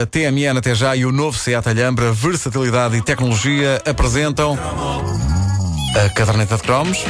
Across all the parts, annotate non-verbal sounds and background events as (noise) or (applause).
A TMN até já e o novo Seat Alhambra, versatilidade e tecnologia apresentam a caderneta de cromos.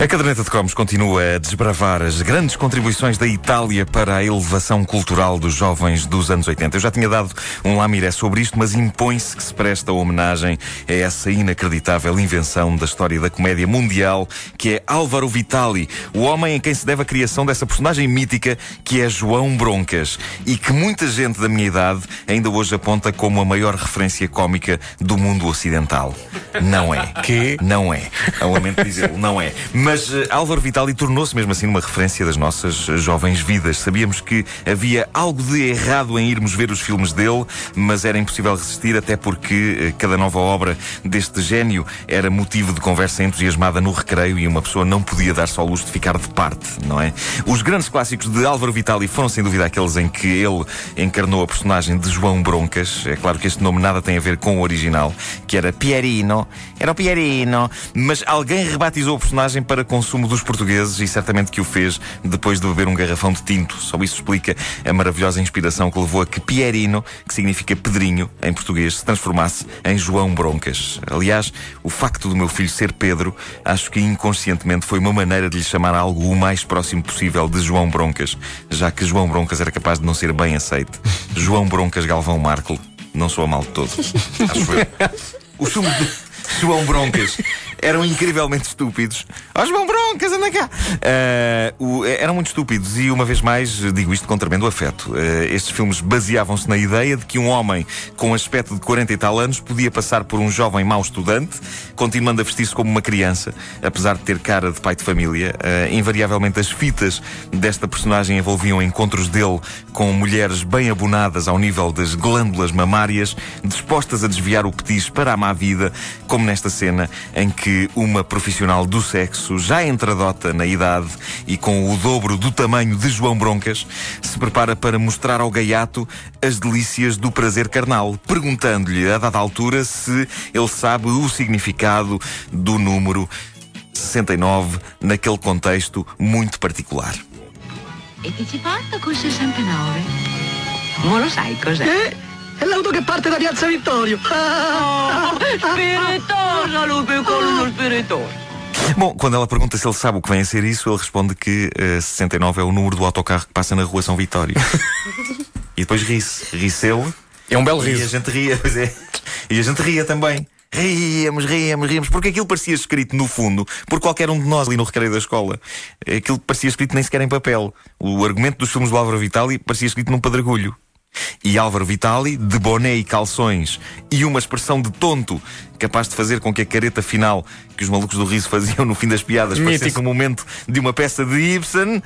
A caderneta de cromos continua a desbravar as grandes contribuições da Itália para a elevação cultural dos jovens dos anos 80. Eu já tinha dado um lamiré sobre isto, mas impõe-se que se presta homenagem a essa inacreditável invenção da história da comédia mundial, que é Álvaro Vitali, o homem em quem se deve a criação dessa personagem mítica que é João Broncas e que muita gente da minha idade ainda hoje aponta como a maior referência cómica do mundo ocidental. Não é. Que? Não é. Lamento dizê-lo, não é. Mas uh, Álvaro Vitali tornou-se mesmo assim uma referência das nossas uh, jovens vidas. Sabíamos que havia algo de errado em irmos ver os filmes dele, mas era impossível resistir, até porque uh, cada nova obra deste gênio era motivo de conversa entusiasmada no recreio e uma pessoa não podia dar só o luxo de ficar de parte, não é? Os grandes clássicos de Álvaro Vitali foram sem dúvida aqueles em que ele encarnou a personagem de João Broncas. É claro que este nome nada tem a ver com o original, que era Pierino. Era o Pierino. Mas alguém rebatizou o personagem para consumo dos portugueses e certamente que o fez depois de beber um garrafão de tinto. Só isso explica a maravilhosa inspiração que levou a que Pierino, que significa Pedrinho em português, se transformasse em João Broncas. Aliás, o facto do meu filho ser Pedro, acho que inconscientemente foi uma maneira de lhe chamar algo o mais próximo possível de João Broncas, já que João Broncas era capaz de não ser bem aceite. João Broncas Galvão Marco não soa mal de todo. (laughs) Acho eu. Os filmes de João Broncas (laughs) eram incrivelmente estúpidos. Ó João Broncas, anda cá! Uh, o, eram muito estúpidos e, uma vez mais, digo isto com tremendo afeto. Uh, estes filmes baseavam-se na ideia de que um homem com aspecto de 40 e tal anos podia passar por um jovem mau estudante, continuando a vestir-se como uma criança, apesar de ter cara de pai de família. Uh, invariavelmente, as fitas desta personagem envolviam encontros dele com mulheres bem abonadas ao nível das glândulas mamárias, dispostas a desviar o petis para a má vida, como nesta cena em que uma profissional do sexo, já entradota na idade e com o dobro do tamanho de João Broncas, se prepara para mostrar ao gaiato as delícias do prazer carnal, perguntando-lhe a dada altura se ele sabe o significado do número 69 naquele contexto muito particular. E ti ci porto con 69? Ma lo sai cos'è? Eh? È l'auto che parte da Piazza Vittorio. Oh, (laughs) spiritosa, Lupe, con uno spiritoso. Bom, quando ela pergunta se ele sabe o que vem a ser isso, ele responde que uh, 69 é o número do autocarro que passa na rua São Vitório. (laughs) e depois ri-se. Ri-se ele. É um belo E a riso. gente ria, pois é. E a gente ria também. Ríamos, ríamos, ríamos, porque aquilo parecia escrito no fundo por qualquer um de nós ali no recreio da escola. Aquilo parecia escrito nem sequer em papel. O argumento dos filmes do Álvaro Vitali parecia escrito num pedregulho. E Álvaro Vitali, de boné e calções e uma expressão de tonto capaz de fazer com que a careta final que os malucos do riso faziam no fim das piadas parecesse Mítico. um momento de uma peça de Ibsen.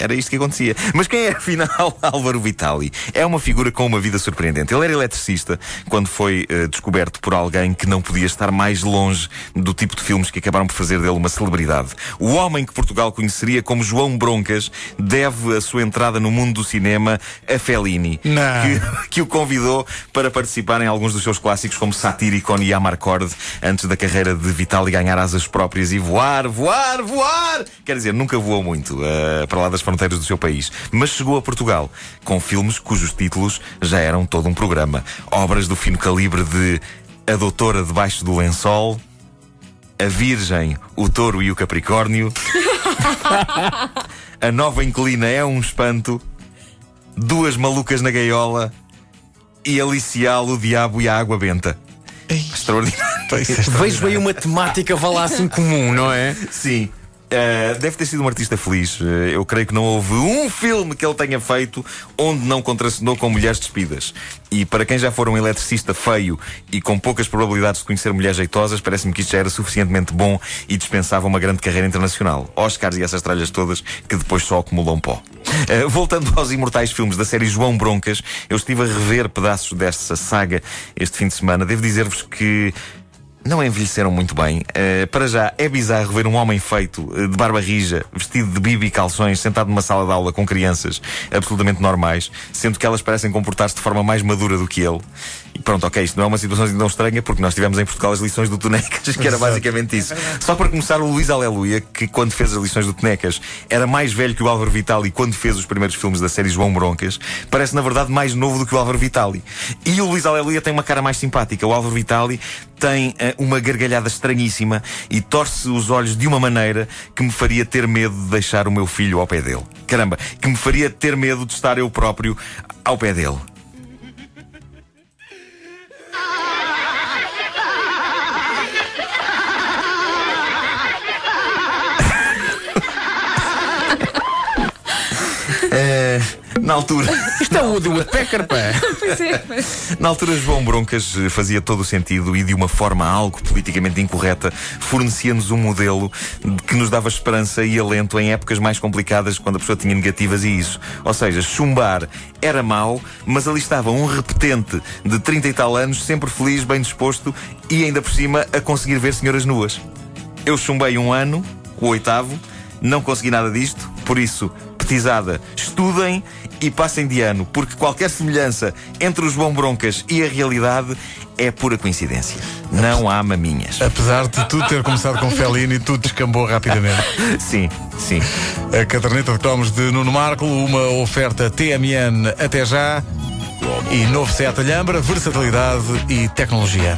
Era isto que acontecia. Mas quem é, afinal, (laughs) Álvaro Vitali? É uma figura com uma vida surpreendente. Ele era eletricista quando foi eh, descoberto por alguém que não podia estar mais longe do tipo de filmes que acabaram por fazer dele uma celebridade. O homem que Portugal conheceria como João Broncas deve a sua entrada no mundo do cinema a Fellini, que, (laughs) que o convidou para participar em alguns dos seus clássicos como Satyricon e Amarcord, antes da carreira de Vitali ganhar asas próprias e voar, voar, voar! Quer dizer, nunca voou muito eh, para lá das fronteiras do seu país, mas chegou a Portugal com filmes cujos títulos já eram todo um programa. Obras do fino calibre de A Doutora Debaixo do Lençol, A Virgem, o Touro e o Capricórnio, (laughs) A Nova Inclina é um espanto, Duas Malucas na Gaiola e Alicial, o Diabo e a Água Benta. Extraordinário. Vejo aí uma temática, vá lá assim comum, não é? Sim. Uh, deve ter sido um artista feliz. Uh, eu creio que não houve um filme que ele tenha feito onde não contracenou com mulheres despidas. E para quem já for um eletricista feio e com poucas probabilidades de conhecer mulheres jeitosas, parece-me que isto já era suficientemente bom e dispensava uma grande carreira internacional. Oscars e essas tralhas todas que depois só acumulam pó. Uh, voltando aos imortais filmes da série João Broncas, eu estive a rever pedaços dessa saga este fim de semana. Devo dizer-vos que não envelheceram muito bem. Uh, para já, é bizarro ver um homem feito uh, de barba rija, vestido de bibi e calções, sentado numa sala de aula com crianças absolutamente normais, sendo que elas parecem comportar-se de forma mais madura do que ele. E pronto, ok, isto não é uma situação assim tão estranha, porque nós tivemos em Portugal as lições do Tonecas, (laughs) que era basicamente isso. Só para começar, o Luís Aleluia, que quando fez as lições do Tonecas era mais velho que o Álvaro Vitali quando fez os primeiros filmes da série João Broncas, parece na verdade mais novo do que o Álvaro Vitali. E o Luís Aleluia tem uma cara mais simpática. O Álvaro Vitali tem uh, uma gargalhada estranhíssima e torce os olhos de uma maneira que me faria ter medo de deixar o meu filho ao pé dele. Caramba, que me faria ter medo de estar eu próprio ao pé dele. Na altura. (laughs) Isto é o Woody Woodpecker, pá. (laughs) Pois é. (laughs) Na altura, João Broncas fazia todo o sentido e, de uma forma algo politicamente incorreta, fornecia-nos um modelo que nos dava esperança e alento em épocas mais complicadas, quando a pessoa tinha negativas e isso. Ou seja, chumbar era mau, mas ali estava um repetente de 30 e tal anos, sempre feliz, bem disposto e ainda por cima a conseguir ver senhoras nuas. Eu chumbei um ano, o oitavo, não consegui nada disto, por isso estudem e passem de ano, porque qualquer semelhança entre os João Broncas e a realidade é pura coincidência. Não há maminhas. Apesar de tudo ter começado com Fellini, tudo descambou rapidamente. (laughs) Sim, sim. A caderneta de cromos de Nuno Marco, uma oferta TMN até já e novo Seat Alhambra, versatilidade e tecnologia.